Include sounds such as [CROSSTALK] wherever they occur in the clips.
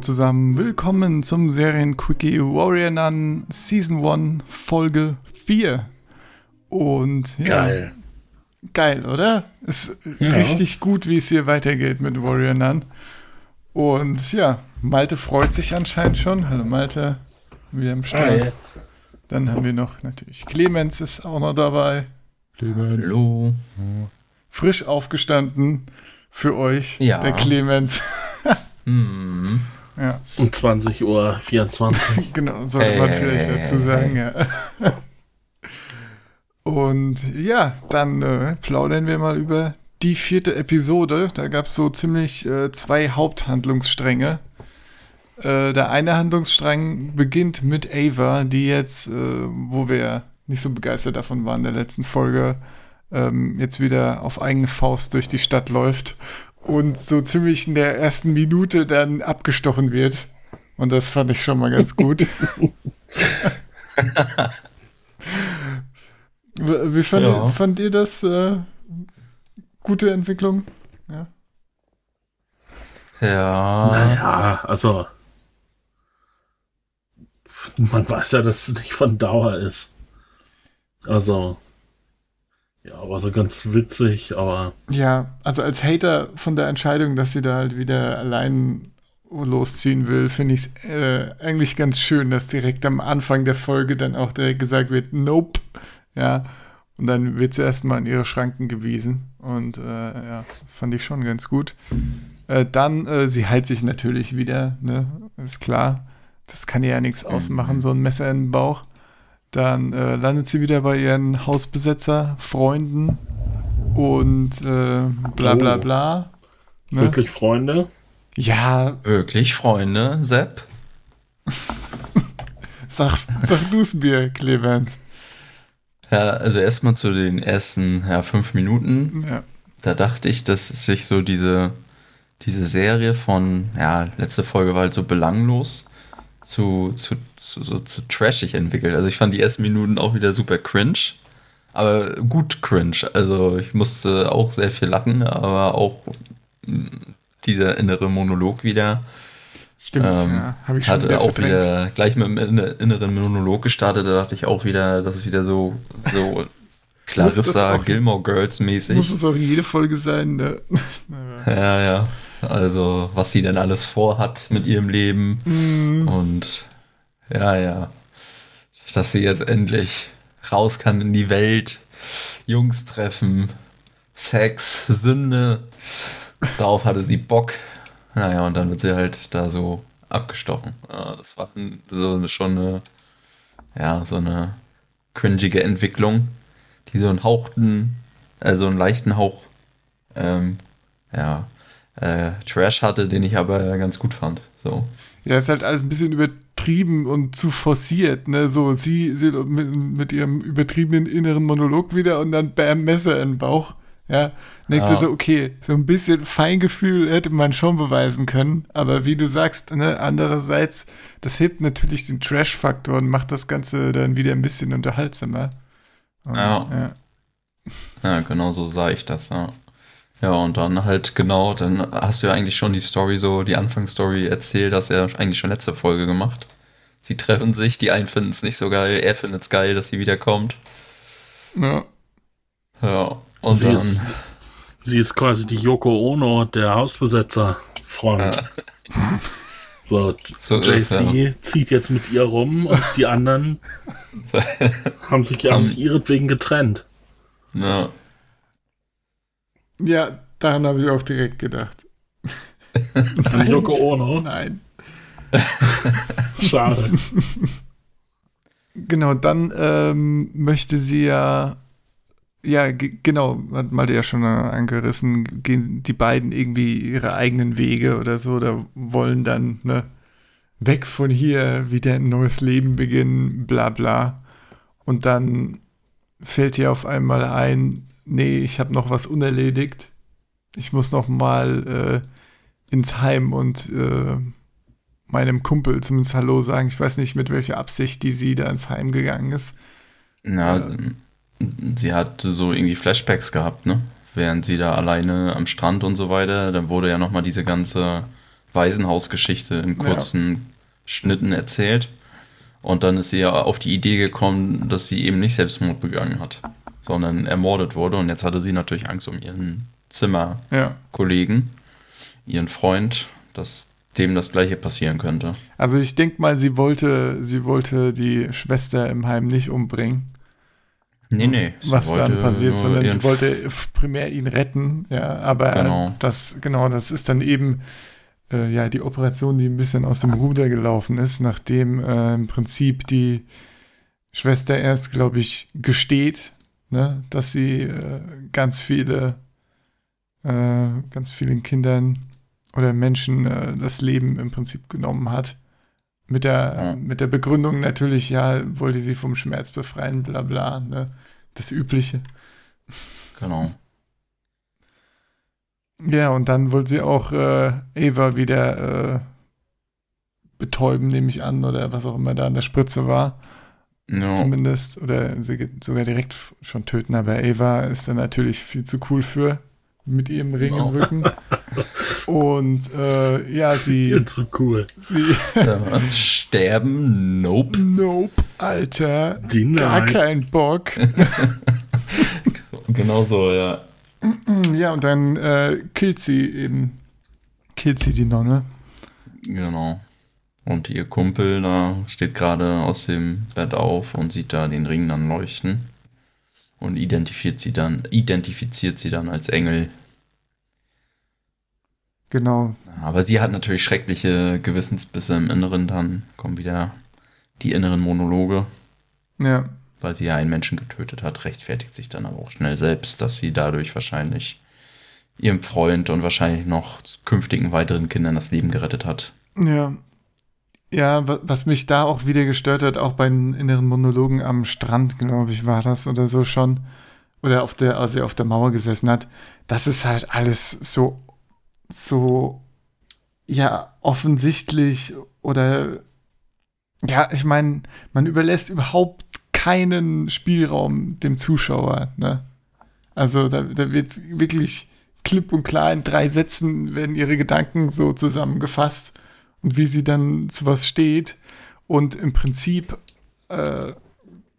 Zusammen, willkommen zum Serien-Quickie Warrior Nun Season 1 Folge 4. Und ja, Geil. geil, oder? Ist Ja. richtig gut, wie es hier weitergeht mit Warrior Nun. Und ja, Malte freut sich anscheinend schon. Hallo Malte, wieder im. Hi. Dann haben wir noch natürlich Clemens ist auch noch dabei. Clemens. Hallo. Frisch aufgestanden für euch, Ja. der Clemens. [LAUGHS] Hm. Ja, Um 20 Uhr 24. [LAUGHS] genau, sollte man vielleicht dazu sagen, ja. [LAUGHS] Und ja, dann äh, plaudern wir mal über die vierte Episode. Da gab es so ziemlich äh, zwei Haupthandlungsstränge. Äh, der eine Handlungsstrang beginnt mit Ava, die jetzt, äh, wo wir nicht so begeistert davon waren in der letzten Folge, ähm, jetzt wieder auf eigene Faust durch die Stadt läuft und so ziemlich in der ersten Minute dann abgestochen wird. Und das fand ich schon mal ganz gut. [LAUGHS] Wie fand, Ja. ihr, fand ihr das? Äh, gute Entwicklung? Ja. Ja. naja, also. Man weiß ja, dass es nicht von Dauer ist. Also. Ja, aber so ganz witzig, aber. Ja, also als Hater von der Entscheidung, dass sie da halt wieder allein losziehen will, finde ich es äh, eigentlich ganz schön, dass direkt am Anfang der Folge dann auch direkt gesagt wird, nope. Ja. Und dann wird sie erstmal in ihre Schranken gewiesen. Und äh, ja, das fand ich schon ganz gut. Äh, dann, äh, sie heilt sich natürlich wieder, ne? Ist klar. Das kann ihr ja nichts ausmachen, so ein Messer in den Bauch. Dann äh, landet sie wieder bei ihren Hausbesetzer, Freunden und äh, bla bla Oh. bla. Ne? Wirklich Freunde? Ja, Wirklich, Freunde, Sepp? [LAUGHS] sagst, sag du's mir, Clemens. Ja, also erstmal zu den ersten ja, fünf Minuten. Ja. Da dachte ich, dass sich so diese, diese Serie von, ja, letzte Folge war halt so belanglos zu, zu, zu, so, zu trashig entwickelt. Also ich fand die ersten Minuten auch wieder super cringe. Aber gut cringe. Also ich musste auch sehr viel lachen, aber auch mh, dieser innere Monolog wieder. Stimmt, Ähm, ja. Habe ich schon Hatte wieder auch verdrängt. wieder gleich mit dem inne- inneren Monolog gestartet, da dachte ich auch wieder, das ist wieder so, so [LAUGHS] Clarissa auch- Gilmore Girls Muss mäßig. es auch jede Folge sein, ne? [LAUGHS] Ja, ja. Also, was sie denn alles vorhat mit ihrem Leben Mm, und ja, ja. Dass sie jetzt endlich raus kann in die Welt, Jungs treffen, Sex, Sünde. Darauf hatte sie Bock. Naja, und dann wird sie halt da so abgestochen. Ja, das war so schon eine, ja, so eine cringige Entwicklung, die so einen hauchten, also einen leichten Hauch, ähm, ja, äh, Trash hatte, den ich aber ganz gut fand. So. Ja, ist halt alles ein bisschen übertrieben und zu forciert, ne? So, sie, sie mit, mit ihrem übertriebenen inneren Monolog wieder und dann bam, Messer in den Bauch. Ja, du Ja. so, okay, so ein bisschen Feingefühl hätte man schon beweisen können, aber wie du sagst, ne, andererseits, das hebt natürlich den Trash-Faktor und macht das Ganze dann wieder ein bisschen unterhaltsamer. Und, Ja. ja. Ja, genau so sah ich das, ja. Ja, und dann halt genau, dann hast du ja eigentlich schon die Story so, die Anfangsstory erzählt, hast ja eigentlich schon letzte Folge gemacht. Sie treffen sich, die einen finden es nicht so geil, er findet es geil, dass sie wiederkommt. Ja. Ja, und sie, dann, ist, sie ist quasi die Yoko Ono der Hausbesetzer-Freund. Ja. [LAUGHS] So, So, JC zieht jetzt mit ihr rum und die anderen [LAUGHS] haben sich, sich ihretwegen getrennt. ja, ja, daran habe ich auch direkt gedacht. An Yoko Ono. Nein. [LAUGHS] Schade. Genau, dann ähm, möchte sie ja, ja, ge- genau, hat Malte ja schon angerissen, gehen die beiden irgendwie ihre eigenen Wege oder so, oder wollen dann, ne, weg von hier, wieder ein neues Leben beginnen, bla bla. Und dann fällt ihr auf einmal ein, nee, ich habe noch was unerledigt. Ich muss noch mal äh, ins Heim und äh, meinem Kumpel zumindest Hallo sagen. Ich weiß nicht, mit welcher Absicht die sie da ins Heim gegangen ist. ja, Äh. Sie, hat so irgendwie Flashbacks gehabt, ne? Während sie da alleine am Strand und so weiter, dann wurde ja nochmal diese ganze Waisenhausgeschichte in kurzen ja. Schnitten erzählt. Und dann ist sie ja auf die Idee gekommen, dass sie eben nicht Selbstmord begangen hat, sondern ermordet wurde. Und jetzt hatte sie natürlich Angst um ihren Zimmerkollegen, ja. ihren Freund, dass dem das gleiche passieren könnte. Also ich denke mal, sie wollte, sie wollte die Schwester im Heim nicht umbringen. Nee, nee. Was dann passiert, sondern sie wollte primär ihn retten, ja, aber genau. das, genau, das ist dann eben äh, ja die Operation, die ein bisschen aus dem Ruder gelaufen ist, nachdem äh, im Prinzip die Schwester erst, glaube ich, gesteht, ne, dass sie äh, ganz viele, äh, ganz vielen Kindern oder Menschen äh, das Leben im Prinzip genommen hat. Mit der, ja. mit der Begründung natürlich, ja, wollte sie vom Schmerz befreien, bla bla, ne? Das Übliche. Genau. Ja, und dann wollte sie auch äh, Eva wieder äh, betäuben, nehme ich an, oder was auch immer da an der Spritze war. No. Zumindest. Oder sogar direkt schon töten, aber Eva ist dann natürlich viel zu cool für mit ihrem Ring no. im Rücken. [LAUGHS] Und äh, ja, sie. [LAUGHS] Viel zu cool. Sie. [LAUGHS] Ja, sterben? Nope. Nope, Alter. Die Gar kein Bock. genau so, ja. Ja, und dann äh, killt sie eben. Killt sie die Nonne. Genau. Und ihr Kumpel da steht gerade aus dem Bett auf und sieht da den Ring dann leuchten und identifiziert sie dann, identifiziert sie dann als Engel. Genau. Aber sie hat natürlich schreckliche Gewissensbisse im Inneren, dann kommen wieder die inneren Monologe. Ja. Weil sie ja einen Menschen getötet hat, rechtfertigt sich dann aber auch schnell selbst, dass sie dadurch wahrscheinlich ihrem Freund und wahrscheinlich noch künftigen weiteren Kindern das Leben gerettet hat. Ja, ja, was mich da auch wieder gestört hat, auch bei den inneren Monologen am Strand, glaube ich, war das oder so schon. Oder auf der, als er auf der Mauer gesessen hat. Das ist halt alles so, so, ja, offensichtlich oder, ja, ich meine, man überlässt überhaupt keinen Spielraum dem Zuschauer, ne? Also da, da wird wirklich klipp und klar in drei Sätzen werden ihre Gedanken so zusammengefasst und wie sie dann zu was steht. Und im Prinzip äh,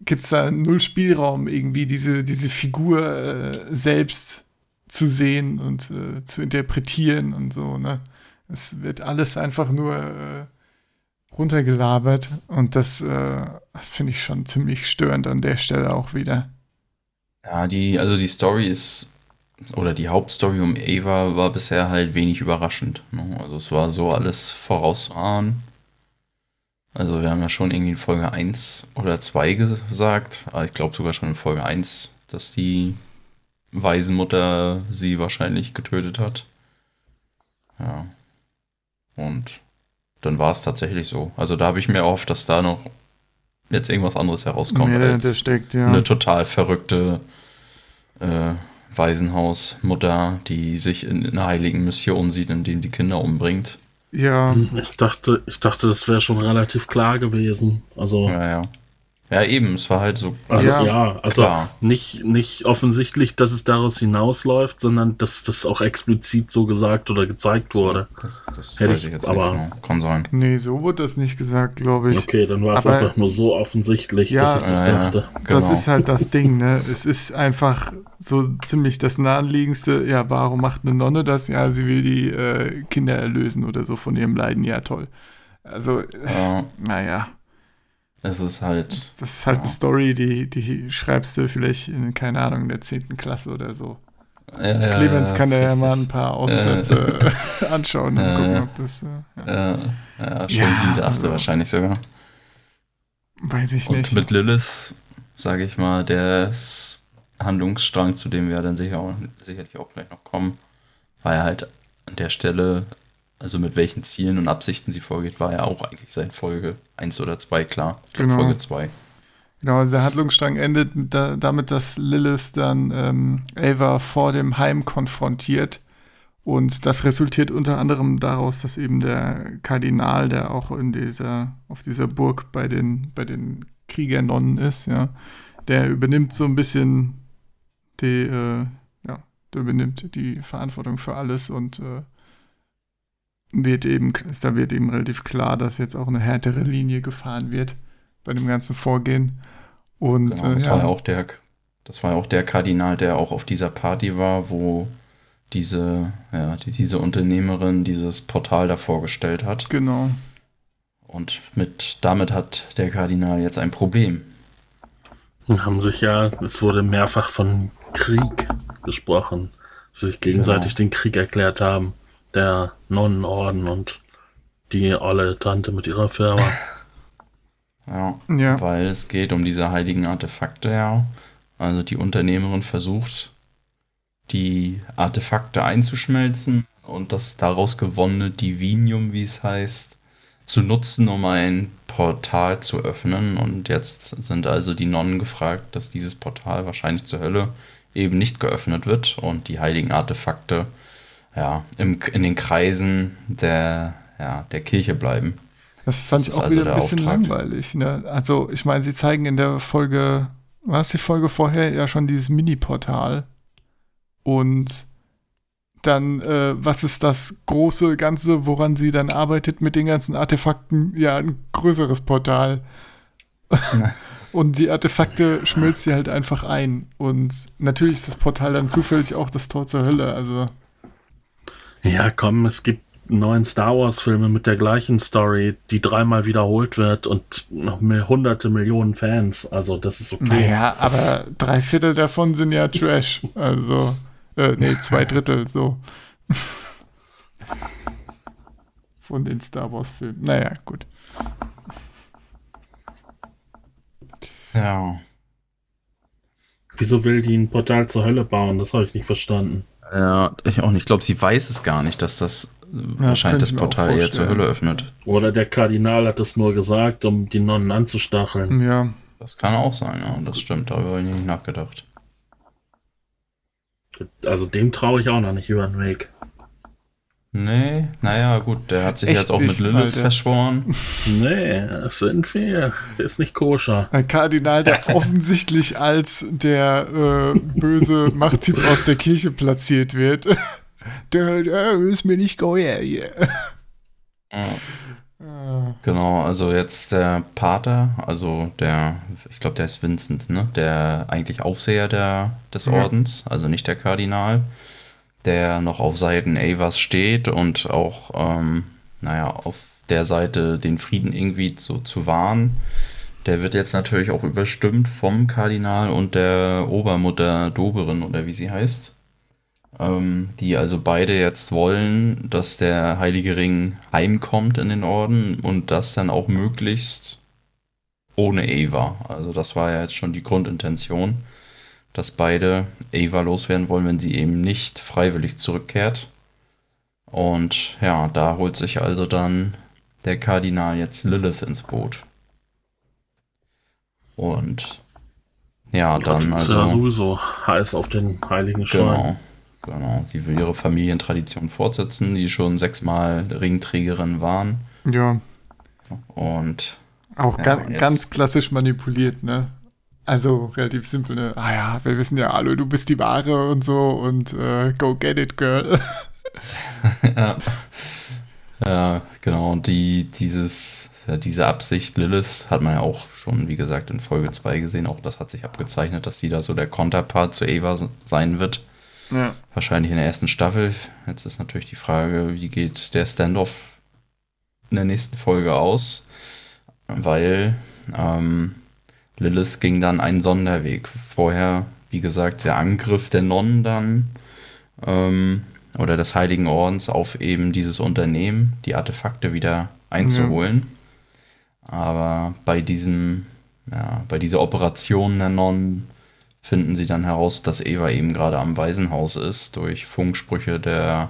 gibt es da null Spielraum, irgendwie diese, diese Figur äh, selbst zu sehen und äh, zu interpretieren und so. Ne? Es wird alles einfach nur äh, runtergelabert und das, äh, das finde ich schon ziemlich störend an der Stelle auch wieder. Ja, die, also die Story ist oder die Hauptstory um Ava war bisher halt wenig überraschend. Ne? Also es war so alles vorausahnen. Also wir haben ja schon irgendwie in Folge 1 oder 2 gesagt, aber ich glaube sogar schon in Folge 1, dass die Waisenmutter sie wahrscheinlich getötet hat. Ja. Und dann war es tatsächlich so. Also da habe ich mir erhofft, dass da noch jetzt irgendwas anderes herauskommt nee, als steckt, ja. eine total verrückte äh, Waisenhausmutter, die sich in einer heiligen Mission sieht, indem die Kinder umbringt. Ja. Ich dachte, ich dachte, das wäre schon relativ klar gewesen. Also. Ja, ja. Ja, eben, es war halt so. Also, ja, ja also klar. Nicht, nicht offensichtlich, dass es daraus hinausläuft, sondern dass das auch explizit so gesagt oder gezeigt wurde. Das, das Hätte ich, jetzt aber nicht, genau. kann sein. Nee, so wurde das nicht gesagt, glaube ich. Okay, dann war es einfach nur so offensichtlich, ja, dass ich das ja, dachte. Ja, genau. Das ist halt das Ding, ne? Es ist einfach so ziemlich das naheliegendste. Ja, warum macht eine Nonne das? Ja, sie will die äh, Kinder erlösen oder so von ihrem Leiden. Ja, toll. Also, äh, naja. Es ist halt. Das ist halt ja. eine Story, die, die schreibst du vielleicht in, keine Ahnung, in der 10. Klasse oder so. Ja, ja, Clemens kann da ja mal ein paar Aussätze [LAUGHS] [LAUGHS] anschauen und gucken, ob das. Ja, ja, schon ja, siebte, achte also, wahrscheinlich sogar. Weiß ich und nicht. Und mit Lilith, sage ich mal, der Handlungsstrang, zu dem wir dann sicher auch, sicherlich auch gleich noch kommen, war ja halt an der Stelle also mit welchen Zielen und Absichten sie vorgeht, war ja auch eigentlich seit Folge 1 oder 2 klar. Genau. Folge 2. Genau, also der Handlungsstrang endet da, damit, dass Lilith dann ähm, Ava vor dem Heim konfrontiert. Und das resultiert unter anderem daraus, dass eben der Kardinal, der auch in dieser, auf dieser Burg bei den, bei den Kriegernonnen ist, ja, der übernimmt so ein bisschen die, äh, ja, der übernimmt die Verantwortung für alles und äh, wird eben, da wird eben relativ klar, dass jetzt auch eine härtere Linie gefahren wird bei dem ganzen Vorgehen. Und genau, das, äh, ja. war ja auch der, das war ja auch der Kardinal, der auch auf dieser Party war, wo diese, ja, die, diese Unternehmerin dieses Portal da vorgestellt hat. Genau. Und mit, damit hat der Kardinal jetzt ein Problem. Haben sich ja, es wurde mehrfach von Krieg gesprochen, sich gegenseitig ja. den Krieg erklärt haben, der Nonnenorden und die olle Tante mit ihrer Firma. Ja, ja, weil es geht um diese heiligen Artefakte, ja. Also die Unternehmerin versucht, die Artefakte einzuschmelzen und das daraus gewonnene Divinium, wie es heißt, zu nutzen, um ein Portal zu öffnen. Und jetzt sind also die Nonnen gefragt, dass dieses Portal wahrscheinlich zur Hölle eben nicht geöffnet wird und die heiligen Artefakte ja, im, in den Kreisen der, ja, der Kirche bleiben. Das fand das ich auch also wieder ein bisschen Auftrag. langweilig. Ne? Also, ich meine, sie zeigen in der Folge, was die Folge vorher ja schon dieses Mini-Portal. Und dann, äh, was ist das große Ganze, woran sie dann arbeitet mit den ganzen Artefakten? Ja, ein größeres Portal. [LAUGHS] Und die Artefakte schmilzt sie halt einfach ein. Und natürlich ist das Portal dann zufällig auch das Tor zur Hölle. Also. Ja, komm, es gibt neuen Star Wars-Filme mit der gleichen Story, die dreimal wiederholt wird und noch hunderte Millionen Fans. Also, das ist okay. Naja, aber drei Viertel davon sind ja Trash. Also. Äh, nee, zwei Drittel, so. [LAUGHS] Von den Star Wars-Filmen. Naja, gut. Ja. Wieso will die ein Portal zur Hölle bauen? Das habe ich nicht verstanden. Ja, ich auch nicht. Ich glaube, sie weiß es gar nicht, dass das ja, wahrscheinlich das Portal eher zur Hölle öffnet. Oder der Kardinal hat es nur gesagt, um die Nonnen anzustacheln. Ja. Das kann auch sein, ja. Das stimmt. Darüber habe ich nicht nachgedacht. Also dem traue ich auch noch nicht über den Weg. Nee, naja, gut, der hat sich Echt jetzt auch mit Lilith verschworen. Nee, das sind wir. Der ist nicht koscher. Ein Kardinal, der [LAUGHS] offensichtlich als der äh, böse [LAUGHS] Machttyp aus der Kirche platziert wird. [LAUGHS] Der, der ist mir nicht geheuer hier. Ja. Genau, also jetzt der Pater, also der, ich glaube, der ist Vincent, ne? Der eigentlich Aufseher der, des Ordens, also nicht der Kardinal, der noch auf Seiten Avas steht und auch, ähm, naja, auf der Seite den Frieden irgendwie so zu wahren. Der wird jetzt natürlich auch überstimmt vom Kardinal und der Obermutter Doberin oder wie sie heißt ähm, die also beide jetzt wollen, dass der Heilige Ring heimkommt in den Orden und das dann auch möglichst ohne Eva. Also das war ja jetzt schon die Grundintention, dass beide Eva loswerden wollen, wenn sie eben nicht freiwillig zurückkehrt. Und ja, da holt sich also dann der Kardinal jetzt Lilith ins Boot. Und ja, dann also. Ist ja sowieso heiß auf den Heiligen Schein. Genau. Genau, sie will ihre Familientradition fortsetzen, die schon sechsmal Ringträgerin waren. Ja. Und. Auch ja, ga ganz klassisch manipuliert, ne? Also relativ simpel, ne? Ah ja, wir wissen ja alle, du bist die Wahre und so und äh, go get it, girl. [LAUGHS] ja. ja, genau. Und die, dieses, ja, diese Absicht Lilith hat man ja auch schon, wie gesagt, in Folge 2 gesehen. Auch das hat sich abgezeichnet, dass sie da so der Konterpart zu Eva sein wird. Ja. Wahrscheinlich in der ersten Staffel. Jetzt ist natürlich die Frage, wie geht der Standoff in der nächsten Folge aus? Weil ähm, Lilith ging dann einen Sonderweg. Vorher, wie gesagt, der Angriff der Nonnen dann ähm, oder des Heiligen Ordens auf eben dieses Unternehmen, die Artefakte wieder einzuholen. Ja. Aber bei diesem, ja, bei dieser Operation der Nonnen finden sie dann heraus, dass Eva eben gerade am Waisenhaus ist, durch Funksprüche der,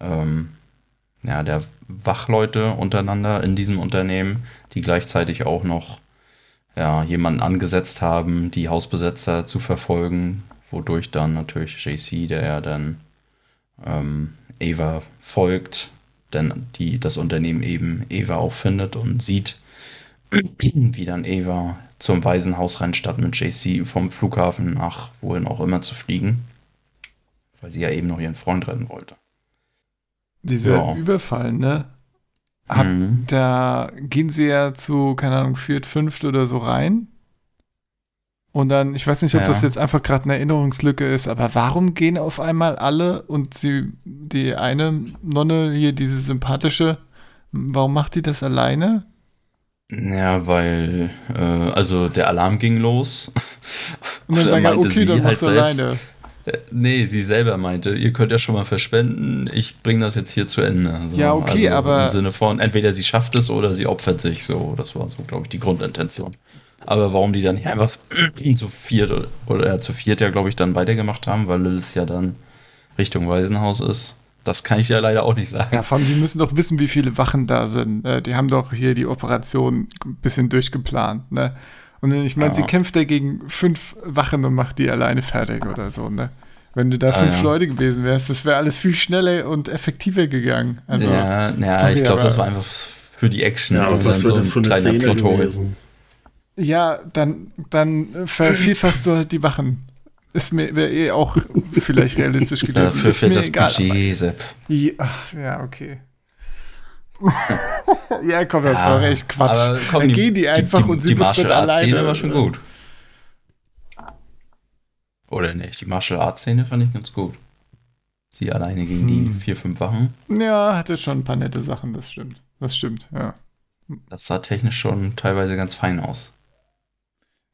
ähm, ja, der Wachleute untereinander in diesem Unternehmen, die gleichzeitig auch noch ja, jemanden angesetzt haben, die Hausbesetzer zu verfolgen, wodurch dann natürlich JC, der ja dann ähm, Eva folgt, denn die, das Unternehmen eben Eva auch findet und sieht, [CLEARS THROAT] wie dann Eva zum Waisenhaus rennt, statt mit JC vom Flughafen nach wohin auch immer zu fliegen. Weil sie ja eben noch ihren Freund retten wollte. dieser Ja. Überfall, ne? Hab, Mhm. Da gehen sie ja zu, keine Ahnung, viert, fünft oder so rein. Und dann, ich weiß nicht, ob Ja. das jetzt einfach gerade eine Erinnerungslücke ist, aber warum gehen auf einmal alle und sie, die eine Nonne hier, diese sympathische, warum macht die das alleine? Ja, weil, äh, also der Alarm ging los. Und dann [LAUGHS] Da sagen okay, dann halt machst du selbst- alleine. Äh, Nee, sie selber meinte, ihr könnt ja schon mal verspenden, ich bringe das jetzt hier zu Ende. Also, Ja, okay, also aber- Im Sinne von, entweder sie schafft es oder sie opfert sich so. Das war so, glaube ich, die Grundintention. Aber warum die dann nicht einfach [CLEARS THROAT] zu viert oder, oder ja, zu viert ja, glaube ich, dann weitergemacht haben, weil Lilith ja dann Richtung Waisenhaus ist, das kann ich ja leider auch nicht sagen. Ja, vor allem, die müssen doch wissen, wie viele Wachen da sind. Äh, die haben doch hier die Operation ein bisschen durchgeplant, ne? Und ich meine, Ja. sie kämpft da gegen fünf Wachen und macht die alleine fertig oder so, ne? Wenn du da fünf ja. Leute gewesen wärst, das wäre alles viel schneller und effektiver gegangen. Also, ja, ja sorry, ich glaube, das war einfach für die Action. Ja, was dann wird das für eine Szene gewesen? ja dann, dann vervielfachst du halt die Wachen. Ist mir wäre eh auch vielleicht realistisch [LAUGHS] gewesen. Dafür ist mir fehlt das egal. Budget, Sepp. Ja, ach, ja, okay. [LAUGHS] ja, komm, das Ja, war echt Quatsch. komm, dann gehen die einfach die, und sie die muss dann alleine. Szene war schon gut. Oder nicht? Die Martial Arts Szene fand ich ganz gut. Sie alleine gegen die Hm. vier, fünf Wachen. Ja, hatte schon ein paar nette Sachen, das stimmt. Das stimmt, ja. Das sah technisch schon teilweise ganz fein aus.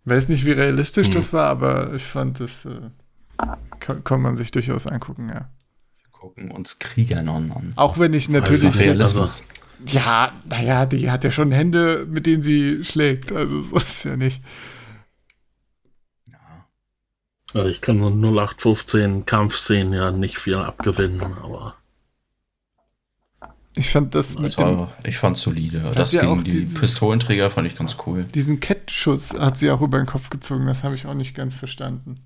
Weiß nicht, wie realistisch Hm. das war, aber ich fand, das äh, kann, kann man sich durchaus angucken, ja. Gucken uns Kriegernonnen an. Auch wenn ich Also natürlich jetzt, Realismus. ja, naja, die hat ja schon Hände, mit denen sie schlägt, also so ist ja nicht. Ja. Also ich kann so 0815 Kampfszenen ja nicht viel abgewinnen, aber Ich fand das mit Das dem, war, ich fand solide. Das Das, hat ja auch gegen die dieses- Pistolenträger fand ich ganz cool. diesen Kettenschutz hat sie auch über den Kopf gezogen, das habe ich auch nicht ganz verstanden.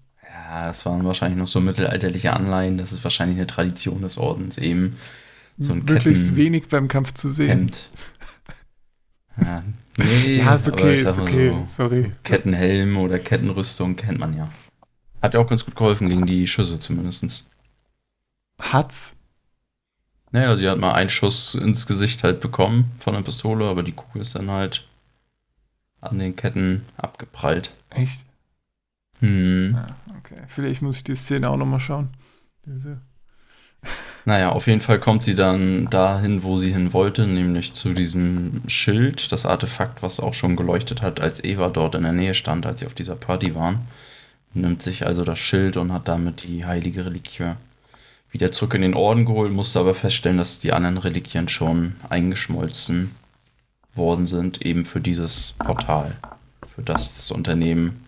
Ja, das waren wahrscheinlich noch so mittelalterliche Anleihen. Das ist wahrscheinlich eine Tradition des Ordens eben. So ein Möglichst Ketten- wenig beim Kampf zu sehen. Hemd. Ja, nee, [LAUGHS] Ja, ist okay, ist okay, so, sorry. Kettenhelm oder Kettenrüstung kennt man ja. Hat ja auch ganz gut geholfen gegen die Schüsse zumindest. Hat's? Naja, sie hat mal einen Schuss ins Gesicht halt bekommen von der Pistole, aber die Kugel ist dann halt an den Ketten abgeprallt. Echt? Hm. Ja, okay. Vielleicht muss ich die Szene auch nochmal schauen. Diese- Naja, auf jeden Fall kommt sie dann dahin, wo sie hin wollte, nämlich zu diesem Schild, das Artefakt, was auch schon geleuchtet hat, als Eva dort in der Nähe stand, als sie auf dieser Party waren. Nimmt sich also das Schild und hat damit die heilige Reliquie wieder zurück in den Orden geholt, musste aber feststellen, dass die anderen Reliquien schon eingeschmolzen worden sind, eben für dieses Portal, für das das Unternehmen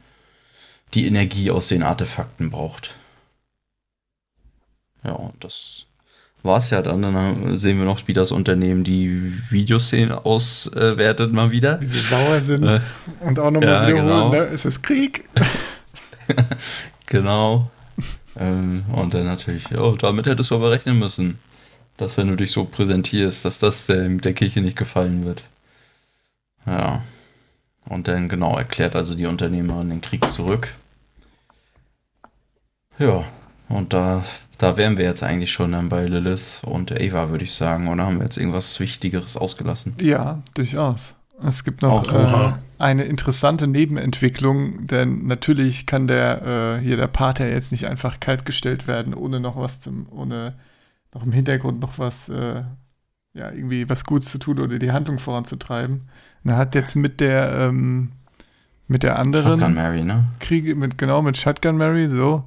die Energie aus den Artefakten braucht. Ja, und das war's ja dann. Dann sehen wir noch, wie das Unternehmen die Videoszenen auswertet mal wieder. Wie sie sauer sind Äh, und auch nochmal ja, wiederholen, genau. ne? Es ist Krieg. [LAUGHS] genau. Ähm, und dann natürlich, oh, damit hättest du aber rechnen müssen, dass wenn du dich so präsentierst, dass das der, der Kirche nicht gefallen wird. Ja. Und dann genau erklärt also die Unternehmerin den Krieg zurück. Ja, und da, da wären wir jetzt eigentlich schon dann bei Lilith und Ava, würde ich sagen. Oder haben wir jetzt irgendwas Wichtigeres ausgelassen? Ja, durchaus. Es gibt noch äh, eine interessante Nebenentwicklung, denn natürlich kann der äh, hier der Pater jetzt nicht einfach kaltgestellt werden, ohne noch was zum, ohne noch im Hintergrund noch was, äh, ja, irgendwie was Gutes zu tun oder die Handlung voranzutreiben. Und er hat jetzt mit der, ähm, mit der anderen Shotgun Mary, ne? Kriege mit, genau, mit Shotgun Mary, so.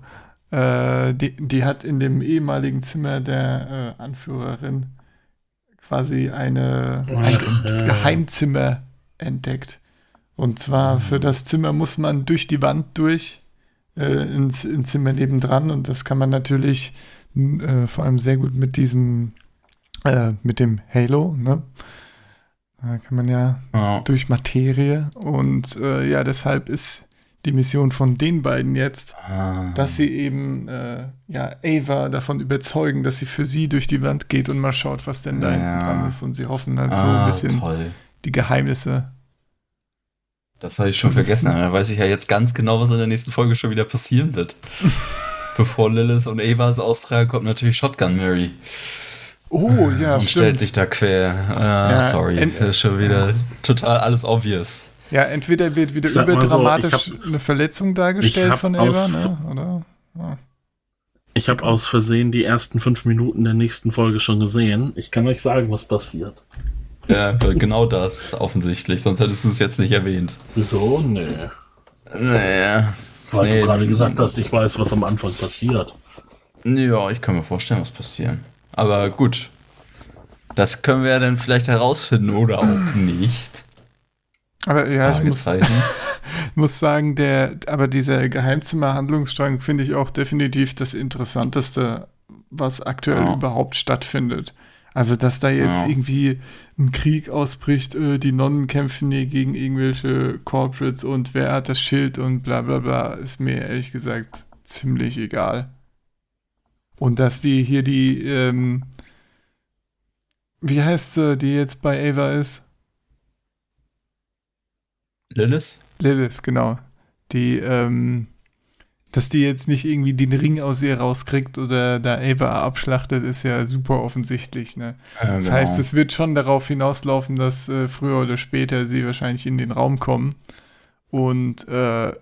Äh, die, die hat in dem ehemaligen Zimmer der äh, Anführerin quasi eine, ein Ja. Geheimzimmer entdeckt. Und zwar für das Zimmer muss man durch die Wand durch äh, ins, ins Zimmer nebendran und das kann man natürlich äh, vor allem sehr gut mit diesem, äh, mit dem Halo, ne? Da kann man ja Ja. durch Materie und äh, ja, deshalb ist die Mission von den beiden jetzt, Ah. dass sie eben äh, ja Ava davon überzeugen, dass sie für sie durch die Wand geht und mal schaut, was denn da Ja. hinten dran ist und sie hoffen halt so ah, ein bisschen toll. die Geheimnisse. Das habe ich schon vergessen, aber da weiß ich ja jetzt ganz genau, was in der nächsten Folge schon wieder passieren wird. [LAUGHS] Bevor Lilith und Evas austragen, kommt natürlich Shotgun Mary. Oh, ja, und stimmt. stellt sich da quer. Ah, Ja, sorry, ist schon wieder total alles obvious. Ja, entweder wird wieder mal so, überdramatisch ich eine Verletzung dargestellt hab von aus- Ava, ne? Oder? Ja. Ich habe aus Versehen die ersten fünf Minuten der nächsten Folge schon gesehen. Ich kann euch sagen, was passiert. Ja, genau das, offensichtlich. Sonst hättest du es jetzt nicht erwähnt. Wieso? Nee. Naja. Weil Nee, du gerade gesagt hast, ich weiß, was am Anfang passiert. Ja, ich kann mir vorstellen, was passieren. Aber gut. Das können wir ja dann vielleicht herausfinden oder auch nicht. Aber ja, ich muss, [LAUGHS] muss sagen, der, aber dieser Geheimzimmer-Handlungsstrang finde ich auch definitiv das Interessanteste, was aktuell Ja. überhaupt stattfindet. Also, dass da jetzt Ja. irgendwie ein Krieg ausbricht, äh, die Nonnen kämpfen hier gegen irgendwelche Corporates und wer hat das Schild und bla bla bla, ist mir ehrlich gesagt ziemlich egal. Und dass die hier die, ähm, wie heißt sie, die jetzt bei Ava ist? Lilith? Lilith, genau. Die, ähm, dass die jetzt nicht irgendwie den Ring aus ihr rauskriegt oder da Ava abschlachtet, ist ja super offensichtlich, ne? Ja, Das genau. heißt, es wird schon darauf hinauslaufen, dass äh, früher oder später sie wahrscheinlich in den Raum kommen. Und äh,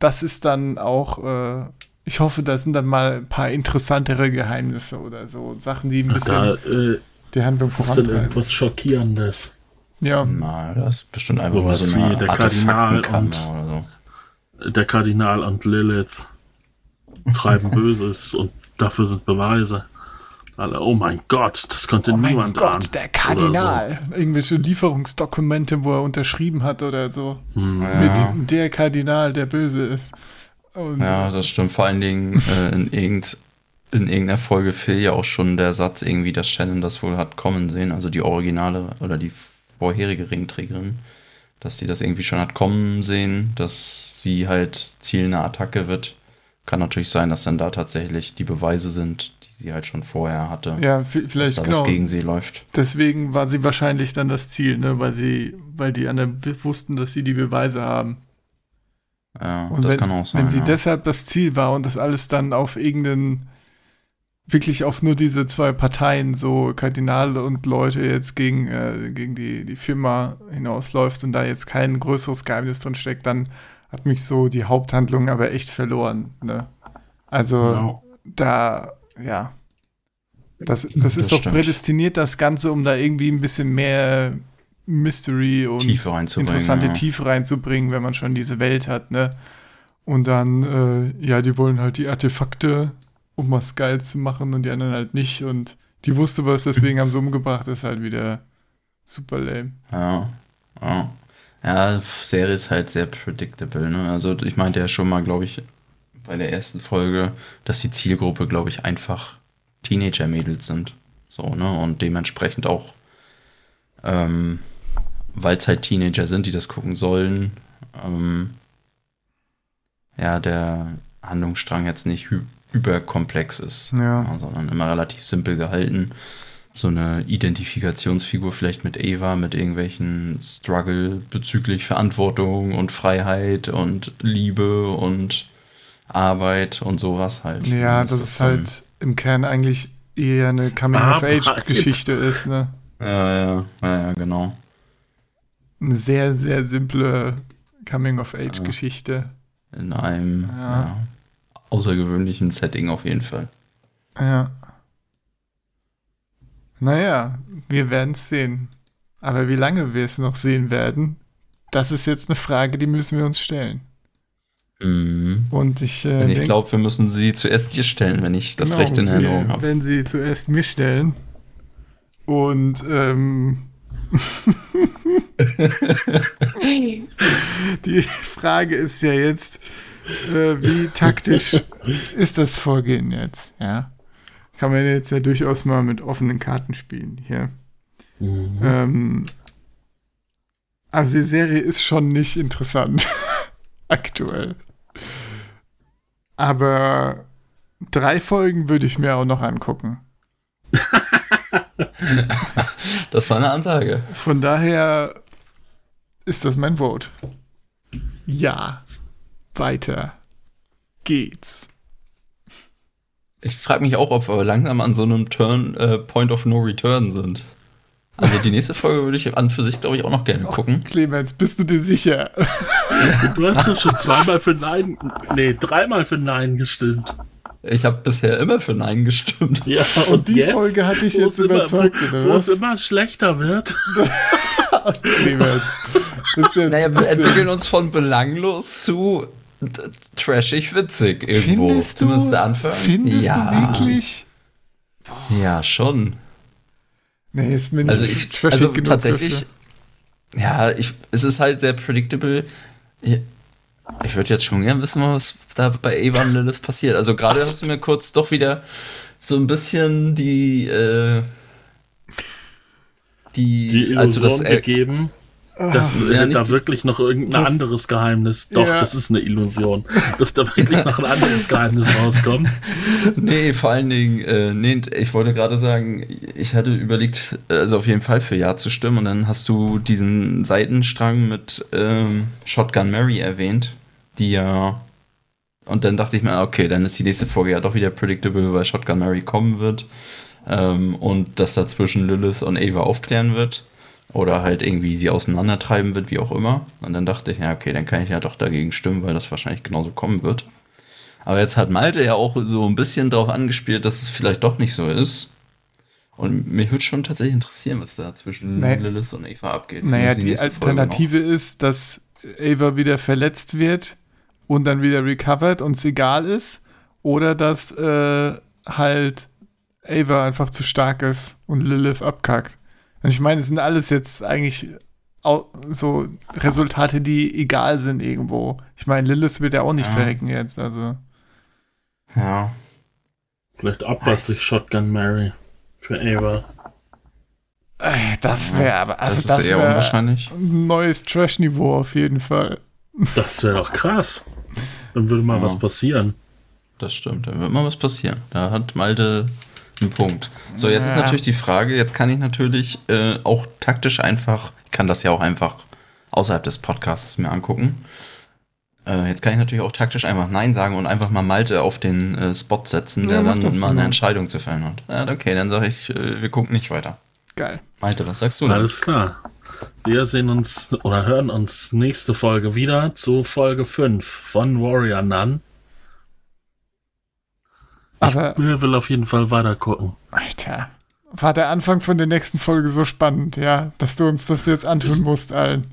das ist dann auch, äh, ich hoffe, da sind dann mal ein paar interessantere Geheimnisse oder so. Sachen, die ein bisschen Da äh, die Handlung ist dann vorantreiben. irgendwas Schockierendes. Ja, Na, das ist bestimmt einfach so eine wie der Kardinal und- so. Der Kardinal und Lilith treiben [LAUGHS] Böses und dafür sind Beweise. Alle, oh mein Gott, das konnte Oh mein niemand ahnen. Gott, der Oder Kardinal. Irgendwelche Lieferungsdokumente, wo er unterschrieben hat oder so. So. Hm. Ja. Mit der Kardinal, der böse ist. Und, Ja, das stimmt. Vor allen Dingen äh, in, irgend, in irgendeiner Folge fiel ja auch schon der Satz irgendwie, dass Shannon das wohl hat kommen sehen, also die originale oder die vorherige Ringträgerin, dass sie das irgendwie schon hat kommen sehen, dass sie halt Ziel einer Attacke wird. Kann natürlich sein, dass dann da tatsächlich die Beweise sind, die sie halt schon vorher hatte, ja, v- dass vielleicht da genau. was gegen sie läuft. Deswegen war sie wahrscheinlich dann das Ziel, ne? Weil sie, weil die anderen wussten, dass sie die Beweise haben. Ja, Und das wenn, kann auch sein. wenn sie ja. deshalb das Ziel war und das alles dann auf irgendeinen, wirklich auf nur diese zwei Parteien, so Kardinale und Leute jetzt gegen, äh, gegen die, die Firma hinausläuft und da jetzt kein größeres Geheimnis drin steckt, dann hat mich so die Haupthandlung aber echt verloren. Ne? Also Ja. da, ja. Das, das Das ist doch stimmt. prädestiniert, das Ganze, um da irgendwie ein bisschen mehr Mystery und Tiefe interessante ja. Tiefe reinzubringen, wenn man schon diese Welt hat, ne? Und dann, äh, ja, die wollen halt die Artefakte, um was geil zu machen und die anderen halt nicht. Und die wusste was, deswegen haben sie umgebracht, ist halt wieder super lame. Ja, ja. Ja, Serie ist halt sehr predictable, ne? Also ich meinte ja schon mal, glaube ich, bei der ersten Folge, dass die Zielgruppe, glaube ich, einfach Teenager-Mädels sind. So, ne? Und dementsprechend auch, ähm, weil es halt Teenager sind, die das gucken sollen, ähm, ja, der Handlungsstrang jetzt nicht überkomplex ist, Ja. sondern immer relativ simpel gehalten so eine Identifikationsfigur vielleicht mit Eva, mit irgendwelchen Struggle bezüglich Verantwortung und Freiheit und Liebe und Arbeit und sowas halt. Ja, Und dass es dann- halt im Kern eigentlich eher eine. Coming-of-Age-Geschichte ist, ne? Ja, ja, ja, ja, genau. Eine sehr, sehr simple Coming-of-Age-Geschichte. In einem Ja. ja, außergewöhnlichen Setting auf jeden Fall. Ja. Naja, wir werden es sehen. Aber wie lange wir es noch sehen werden, das ist jetzt eine Frage, die müssen wir uns stellen. Mhm. Und ich, äh, ich glaube, wir müssen sie zuerst dir stellen, wenn ich das genau, Recht in Erinnerung habe. werden sie zuerst mir stellen. Und ähm, [LAUGHS] [LAUGHS] die Frage ist ja jetzt, äh, wie taktisch ist das Vorgehen jetzt? Ja, kann man jetzt ja durchaus mal mit offenen Karten spielen hier. Mhm. Ähm, also die Serie ist schon nicht interessant [LAUGHS] aktuell. Aber drei Folgen würde ich mir auch noch angucken. [LAUGHS] Das war eine Ansage. Von daher ist das mein Vote. Ja. Weiter geht's. Ich frage mich auch, ob wir langsam an so einem Turn, äh, Point of No Return sind. Also die nächste Folge würde ich an für sich, glaube ich, auch noch gerne gucken. Clemens, bist du dir sicher? Du hast doch schon zweimal für Nein, nee, dreimal für Nein gestimmt. Ich habe bisher immer für Nein gestimmt. Ja, und, Und die jetzt, Folge hat dich wo jetzt immer- überzeugt, wo, es immer schlechter wird. [LAUGHS] Clemens. Jetzt Naja, wir entwickeln uns von belanglos zu trashig witzig irgendwo. Findest du, Zumindest der Anfang. findest ja. du wirklich? Ja, schon. Nee, ist mir nicht Also ich, trashig also genug tatsächlich, dafür. ja, ich, es ist halt sehr predictable. Ich, ich würde jetzt schon gern wissen, was da bei Eva und Lilith passiert. Also gerade hast du mir kurz doch wieder so ein bisschen die, äh, die, Die Illusion also das, äh, gegeben, dass ja, äh, nicht da wirklich noch irgendein Das- anderes Geheimnis, doch, Ja. das ist eine Illusion, dass da wirklich noch ein anderes Geheimnis rauskommt. [LAUGHS] Nee, vor allen Dingen, äh, nee, ich wollte gerade sagen, ich hatte überlegt, also auf jeden Fall für Ja zu stimmen und dann hast du diesen Seitenstrang mit ähm, Shotgun Mary erwähnt, die ja. Und dann dachte ich mir, okay, dann ist die nächste Folge ja doch wieder predictable, weil Shotgun Mary kommen wird ähm, und das dazwischen Lilith und Ava aufklären wird oder halt irgendwie sie auseinandertreiben wird, wie auch immer. Und dann dachte ich, ja, okay, dann kann ich ja doch dagegen stimmen, weil das wahrscheinlich genauso kommen wird. Aber jetzt hat Malte ja auch so ein bisschen darauf angespielt, dass es vielleicht doch nicht so ist. Und mich würde schon tatsächlich interessieren, was da zwischen Nee. Lilith und Eva abgeht. Naja, die Folge Alternative ist, dass Ava wieder verletzt wird und dann wieder recovered und es egal ist. Oder dass äh, halt Ava einfach zu stark ist und Lilith abkackt. Und ich meine, es sind alles jetzt eigentlich so Resultate, die egal sind irgendwo. Ich meine, Lilith wird ja auch nicht Ja. verrecken jetzt, also. Ja. Vielleicht opfert sich Shotgun Mary für Ava. Das wäre aber, also das das, ist wäre ein neues Trash-Niveau auf jeden Fall. Das wäre doch krass. Dann würde mal Ja. was passieren. Das stimmt, da wird mal was passieren. Da hat Malte einen Punkt. So, jetzt Ja. ist natürlich die Frage, jetzt kann ich natürlich äh, auch taktisch einfach, ich kann das ja auch einfach außerhalb des Podcasts mir angucken. Äh, jetzt kann ich natürlich auch taktisch einfach Nein sagen und einfach mal Malte auf den äh, Spot setzen, Ja, der das dann mal eine mal. Entscheidung zu fällen hat. Ja, okay, dann sage ich, äh, wir gucken nicht weiter. Geil. Malte, was sagst du denn? Alles klar. Wir sehen uns oder hören uns nächste Folge wieder zu Folge 5 von Warrior Nun. Aber, Ich will auf jeden Fall weiter gucken. Alter, war der Anfang von der nächsten Folge so spannend, ja, dass du uns das jetzt antun musst, allen.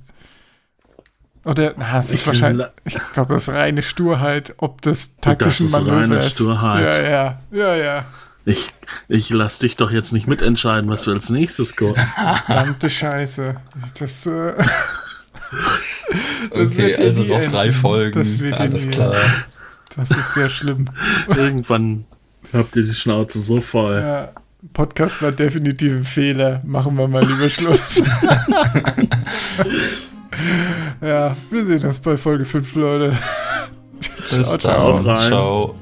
Oder, na, es ist Ich wahrscheinlich, ich glaube, das ist reine Sturheit, ob das taktischen ist Manöver reine ist. Sturheit. Ja, ja, ja, ja. Ich, ich lass dich doch jetzt nicht mitentscheiden, was wir als nächstes gucken. Verdammte Scheiße. Das, äh, [LAUGHS] das okay, also noch enden. drei Folgen. Das wird Alles klar. enden. Das ist sehr schlimm. [LAUGHS] Irgendwann habt ihr die Schnauze so voll. Ja, Podcast war definitiv ein Fehler. Machen wir mal lieber Schluss. [LAUGHS] ja, wir sehen uns bei Folge 5, Leute. Bis Ciao, ciao. Ciao.